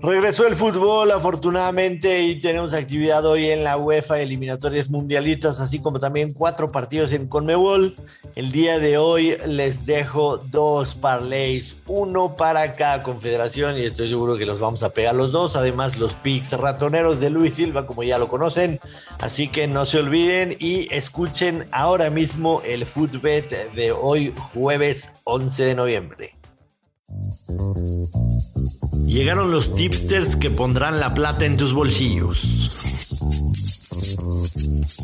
Regresó el fútbol afortunadamente y tenemos actividad hoy en la UEFA eliminatorias mundialistas, así como también cuatro partidos en Conmebol. El día de hoy les dejo dos parlays, uno para cada confederación y estoy seguro que los vamos a pegar los dos. Además los picks ratoneros de Luis Silva, como ya lo conocen. Así que no se olviden y escuchen ahora mismo el Footbet de hoy jueves 11 de noviembre. Llegaron los tipsters que pondrán la plata en tus bolsillos.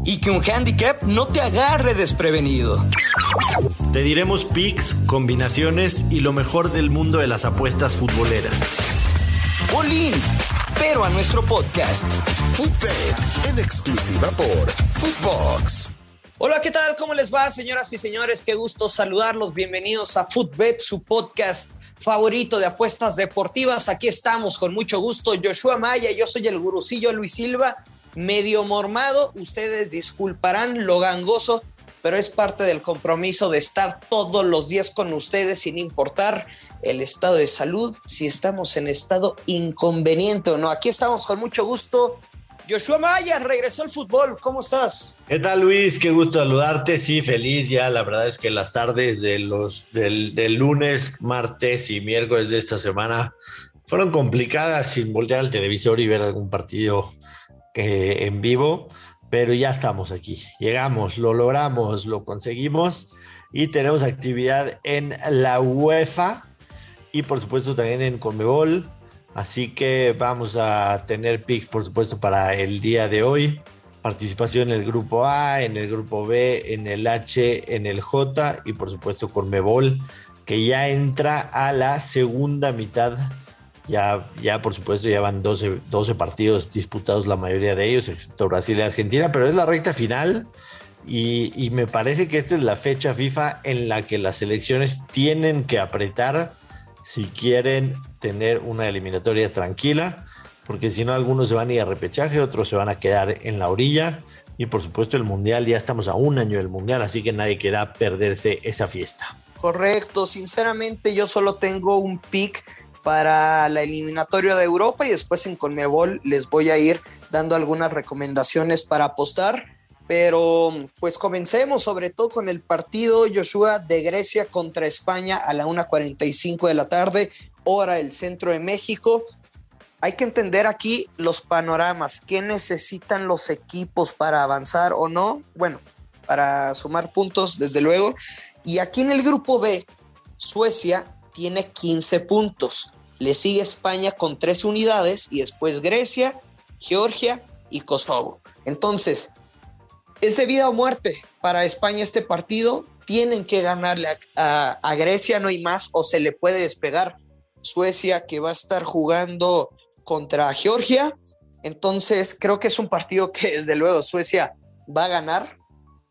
Y que un handicap no te agarre desprevenido. Te diremos picks, combinaciones y lo mejor del mundo de las apuestas futboleras. Bolín, pero a nuestro podcast. Footbet, en exclusiva por Footbox. Hola, ¿qué tal? ¿Cómo les va, señoras y señores? Qué gusto saludarlos. Bienvenidos a Footbet, su podcast favorito de apuestas deportivas. Aquí estamos con mucho gusto. Joshua Maya, yo soy el gurucillo Luis Silva, medio mormado. Ustedes disculparán lo gangoso, pero es parte del compromiso de estar todos los días con ustedes sin importar el estado de salud, si estamos en estado inconveniente o no. Aquí estamos con mucho gusto. Joshua Maya, regresó al fútbol, ¿cómo estás? ¿Qué tal Luis? Qué gusto saludarte, sí, feliz ya, la verdad es que las tardes de los, del, lunes, martes y miércoles de esta semana fueron complicadas sin voltear al televisor y ver algún partido eh, en vivo, pero ya estamos aquí, llegamos, lo logramos, lo conseguimos y tenemos actividad en la UEFA y por supuesto también en Conmebol Así que vamos a tener picks, por supuesto, para el día de hoy. Participación en el grupo A, en el grupo B, en el H, en el J y por supuesto con Mebol, que ya entra a la segunda mitad. Ya, ya por supuesto, ya van 12, 12 partidos disputados, la mayoría de ellos, excepto Brasil y Argentina, pero es la recta final. Y, y me parece que esta es la fecha FIFA en la que las selecciones tienen que apretar si quieren tener una eliminatoria tranquila, porque si no algunos se van a ir a repechaje, otros se van a quedar en la orilla y por supuesto el mundial, ya estamos a un año del mundial, así que nadie quiera perderse esa fiesta. Correcto, sinceramente yo solo tengo un pick para la eliminatoria de Europa y después en Conmebol les voy a ir dando algunas recomendaciones para apostar. Pero pues comencemos sobre todo con el partido Joshua de Grecia contra España a la 1.45 de la tarde, hora del centro de México. Hay que entender aquí los panoramas, qué necesitan los equipos para avanzar o no. Bueno, para sumar puntos, desde luego. Y aquí en el grupo B, Suecia tiene 15 puntos. Le sigue España con 3 unidades y después Grecia, Georgia y Kosovo. Entonces, es de vida o muerte para España este partido. Tienen que ganarle a, Grecia, no hay más, o se le puede despegar. Suecia que va a estar jugando contra Georgia. Entonces creo que es un partido que desde luego Suecia va a ganar,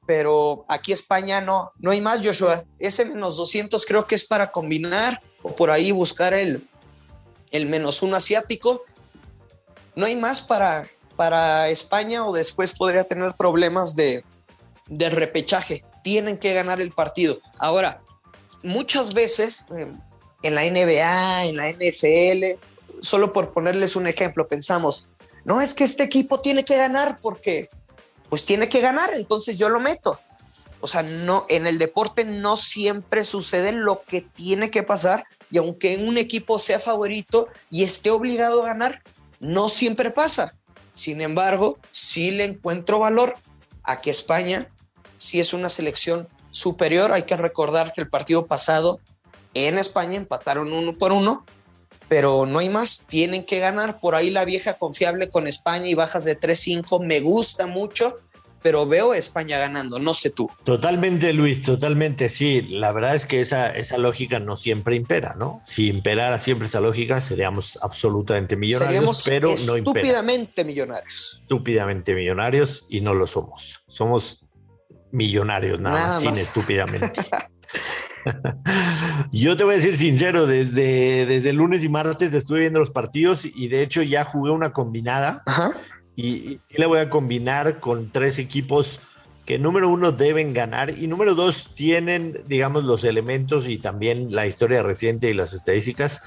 pero aquí España no, no hay más, Joshua. Ese menos 200 creo que es para combinar o por ahí buscar el, el menos uno asiático. No hay más para, para España o después podría tener problemas de, de repechaje. Tienen que ganar el partido. Ahora, muchas veces eh, en la NBA, en la NFL, solo por ponerles un ejemplo, pensamos, no es que este equipo tiene que ganar porque pues tiene que ganar, entonces yo lo meto. O sea, no en el deporte no siempre sucede lo que tiene que pasar y aunque un equipo sea favorito y esté obligado a ganar, no siempre pasa. Sin embargo, sí le encuentro valor a que España sí es una selección superior. Hay que recordar que el partido pasado en España empataron uno por uno, pero no hay más. Tienen que ganar. Por ahí la vieja confiable con España y bajas de 3-5 me gusta mucho pero veo a España ganando, no sé tú. Totalmente, Luis, totalmente, sí. La verdad es que esa, esa lógica no siempre impera, ¿no? Si imperara siempre esa lógica, seríamos absolutamente millonarios, pero no impera. Estúpidamente millonarios. Estúpidamente millonarios y no lo somos. Somos millonarios nada, más, sin estúpidamente. Yo te voy a decir sincero, desde, desde el lunes y martes estuve viendo los partidos y de hecho ya jugué una combinada. Ajá y, le voy a combinar con tres equipos que número uno deben ganar y número dos tienen, digamos, los elementos y también la historia reciente y las estadísticas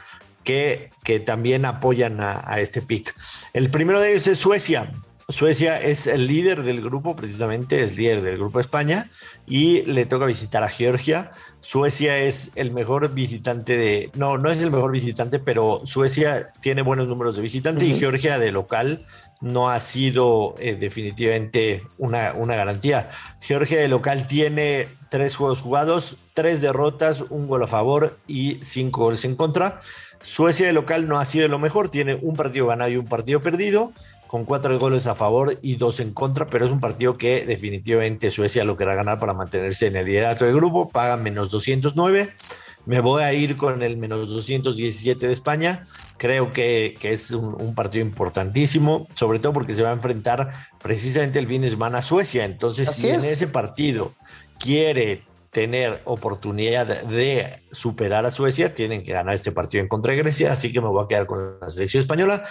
que, que también apoyan a, a este pick. El primero de ellos es Suecia. Suecia es el líder del grupo, precisamente es líder del grupo de España, y le toca visitar a Georgia. Suecia es el mejor visitante de, no, no es el mejor visitante, pero Suecia tiene buenos números de visitantes y Georgia de local no ha sido eh, definitivamente una, una garantía. Georgia de local tiene tres juegos jugados, tres derrotas, un gol a favor y cinco goles en contra. Suecia de local no ha sido lo mejor, tiene un partido ganado y un partido perdido con cuatro goles a favor y dos en contra, pero es un partido que definitivamente Suecia lo querrá ganar para mantenerse en el liderato del grupo, paga menos 209. Me voy a ir con el menos 217 de España. Creo que, que es un, un, partido importantísimo, sobre todo porque se va a enfrentar precisamente el fin de semana a Suecia. Entonces, Así si es. en ese partido quiere tener oportunidad de superar a Suecia, tienen que ganar este partido en contra de Grecia, así que me voy a quedar con la selección española.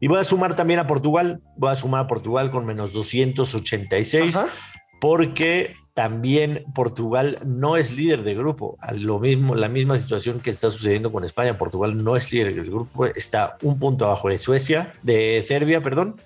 Y voy a sumar también a Portugal, voy a sumar a Portugal con menos 286 Ajá. porque también Portugal no es líder de grupo, lo mismo la misma situación que está sucediendo con España, Portugal no es líder del grupo, está un punto abajo de Suecia, de Serbia, perdón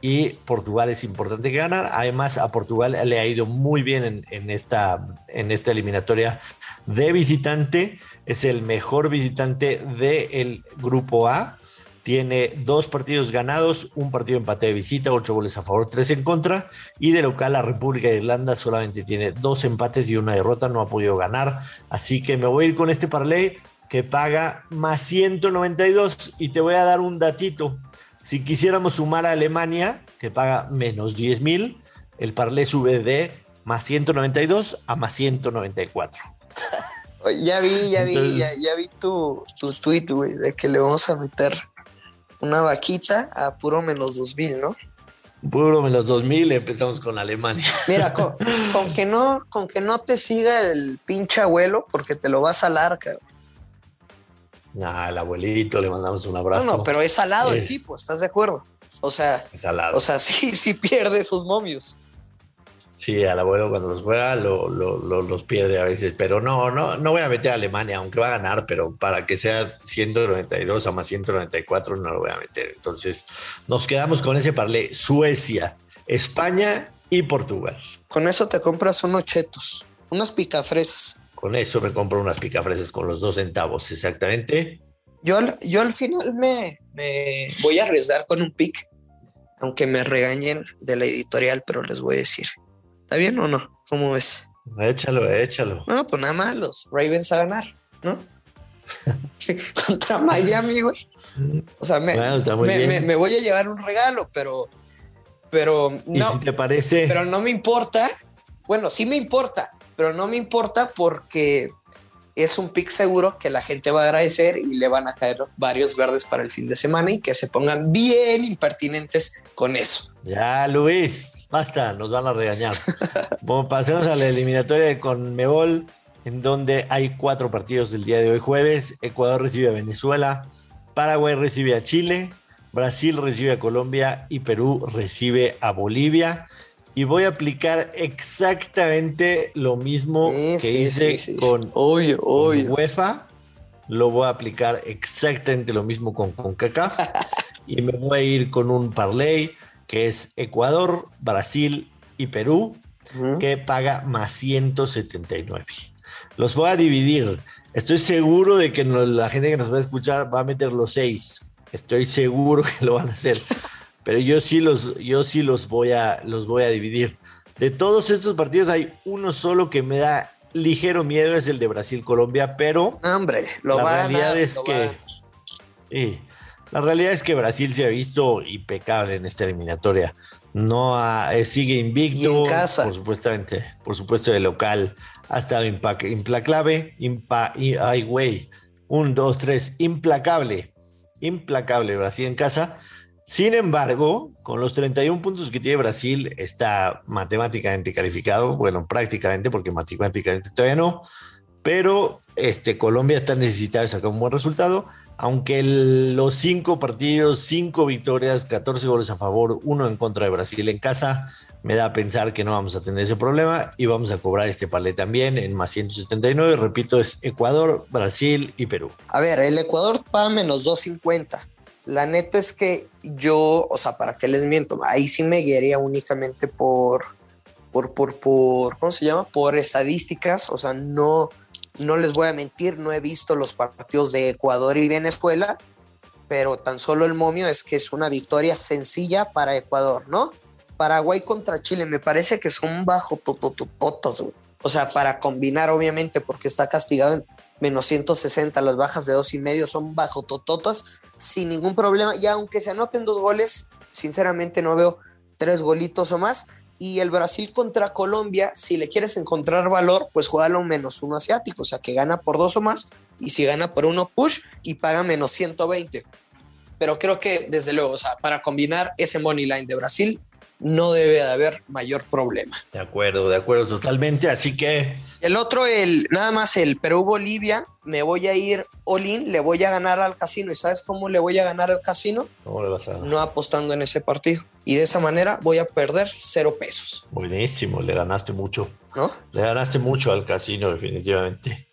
y Portugal es importante ganar. Además, a Portugal le ha ido muy bien en, en, esta, en esta eliminatoria de visitante. Es el mejor visitante del grupo A. Tiene dos partidos ganados, un partido empate de visita, ocho goles a favor, tres en contra. Y de local, la República de Irlanda solamente tiene dos empates y una derrota, no ha podido ganar. Así que me voy a ir con este parlay que paga más 192. Y te voy a dar un datito. Si quisiéramos sumar a Alemania, que paga menos 10 mil, el parlé sube de más 192 a más 194. Ya vi, ya vi, Entonces- ya, ya vi tu, tu tweet, güey, de que le vamos a meter una vaquita a puro menos 2000, ¿no? Puro menos 2000, empezamos con Alemania. Mira, con, con que no, con que no te siga el pinche abuelo, porque te lo vas a salar, el abuelito, le mandamos un No, abrazo. no, pero es salado el tipo, ¿estás de acuerdo? O sea, Es salado. o sea, sí, sí pierde sus momios. Sí, al abuelo cuando los juega lo, lo- lo- los pierde a veces, pero no, no, no voy a meter a Alemania, aunque va a ganar, pero para que sea 192 a más 194 no lo voy a meter. Entonces nos quedamos con ese parlé, Suecia, España y Portugal. Con eso te compras unos chetos, unas picafresas. Con eso me compro unas picafresas con los dos centavos, exactamente. Yo, al- yo al final me, me voy a arriesgar con un pick, aunque me regañen de la editorial, pero les voy a decir. ¿Está bien o no? ¿Cómo ves? Échalo, échalo. No, pues nada más los Ravens a ganar, ¿no? Contra Miami, güey. O sea, me, Bueno, me, me- me voy a llevar un regalo, pero, pero y no, si te parece, pero no me importa. Bueno, sí me importa, pero no me importa porque es un pick seguro que la gente va a agradecer y le van a caer varios verdes para el fin de semana y que se pongan bien impertinentes con eso. ya Luis, basta, nos van a regañar. bueno, pasemos a la eliminatoria de Conmebol, en donde hay cuatro partidos del día de hoy jueves. Ecuador recibe a Venezuela, Paraguay recibe a Chile, Brasil recibe a Colombia y Perú recibe a Bolivia. Y voy a aplicar exactamente lo mismo Sí, que sí, hice sí, con Obvio, con obvio. UEFA, lo voy a aplicar exactamente lo mismo con CONCACAF y me voy a ir con un parlay que es Ecuador, Brasil y Perú, que paga más 179. Los voy a dividir. Estoy seguro de que no- la gente que nos va a escuchar va a meter los seis. Estoy seguro que lo van a hacer. Pero yo sí los, yo sí los voy a, los voy a dividir. De todos estos partidos hay uno solo que me da ligero miedo, es el de Brasil-Colombia, pero hombre, lo La a realidad es lo que- a. Sí, la realidad es que Brasil se ha visto impecable en esta eliminatoria. No ha- eh, sigue invicto, casa. por supuestamente, por supuesto de local ha estado implacable, impa, ay güey, un, dos, tres, implacable, implacable Brasil en casa. Sin embargo, con los 31 puntos que tiene Brasil, está matemáticamente calificado, bueno, prácticamente, porque matemáticamente todavía no, pero este, Colombia está necesitada de sacar un buen resultado, aunque los cinco partidos, cinco victorias, 14 goles a favor, uno en contra de Brasil en casa, me da a pensar que no vamos a tener ese problema y vamos a cobrar este palé también en más 179. Repito, es Ecuador, Brasil y Perú. A ver, el Ecuador paga menos 250. La neta es que yo, o sea, ¿para qué les miento? Ahí sí me guiaría únicamente por, por, por, por, ¿cómo se llama? Por estadísticas, o sea, no, no les voy a mentir, no he visto los partidos de Ecuador y Venezuela, pero tan solo el momio es que es una victoria sencilla para Ecuador, ¿no? Paraguay contra Chile, me parece que son bajo totototos, O sea, para combinar, obviamente, porque está castigado en menos 160, las bajas de dos y medio son bajo tototas, sin ningún problema. Y aunque se anoten dos goles, sinceramente no veo tres golitos o más. Y el Brasil contra Colombia, si le quieres encontrar valor, pues juega un menos uno asiático, o sea que gana por dos o más. Y si gana por uno, push y paga menos 120. Pero creo que, desde luego, o sea, para combinar ese money line de Brasil, no debe de haber mayor problema. De acuerdo, de acuerdo totalmente. Así que. El otro, el nada más el Perú-Bolivia, me voy a ir all-in, le voy a ganar al casino. ¿Y sabes cómo le voy a ganar al casino? ¿Cómo le vas a No apostando en ese partido. Y de esa manera voy a perder cero pesos. Buenísimo, le ganaste mucho. ¿No? Le ganaste mucho al casino, definitivamente.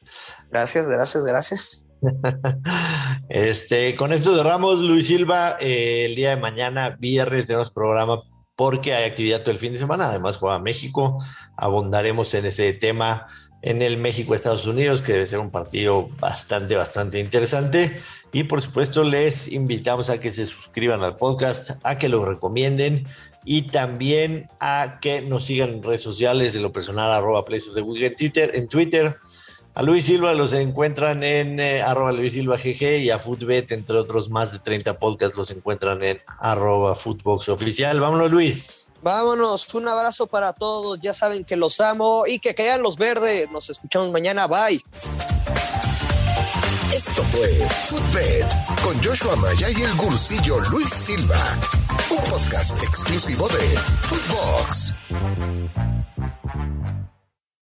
Gracias, gracias, gracias. este, con esto cerramos, Luis Silva. Eh, el día de mañana, viernes, tenemos programa porque hay actividad todo el fin de semana. Además, juega México. Abondaremos en ese tema en el México-Estados Unidos, que debe ser un partido bastante, bastante interesante. Y por supuesto, les invitamos a que se suscriban al podcast, a que lo recomienden y también a que nos sigan en redes sociales, en lo personal, arroba Places de Week Twitter, en Twitter a Luis Silva los encuentran en eh, arroba Luis Silva GG y a Footbet, entre otros más de 30 podcasts, los encuentran en arroba Footbox Oficial. Vámonos, Luis. Vámonos, un abrazo para todos. Ya saben que los amo y que quedan los verdes. Nos escuchamos mañana. Bye. Esto fue Footbet con Joshua Maya y el gursillo Luis Silva, un podcast exclusivo de Footbox.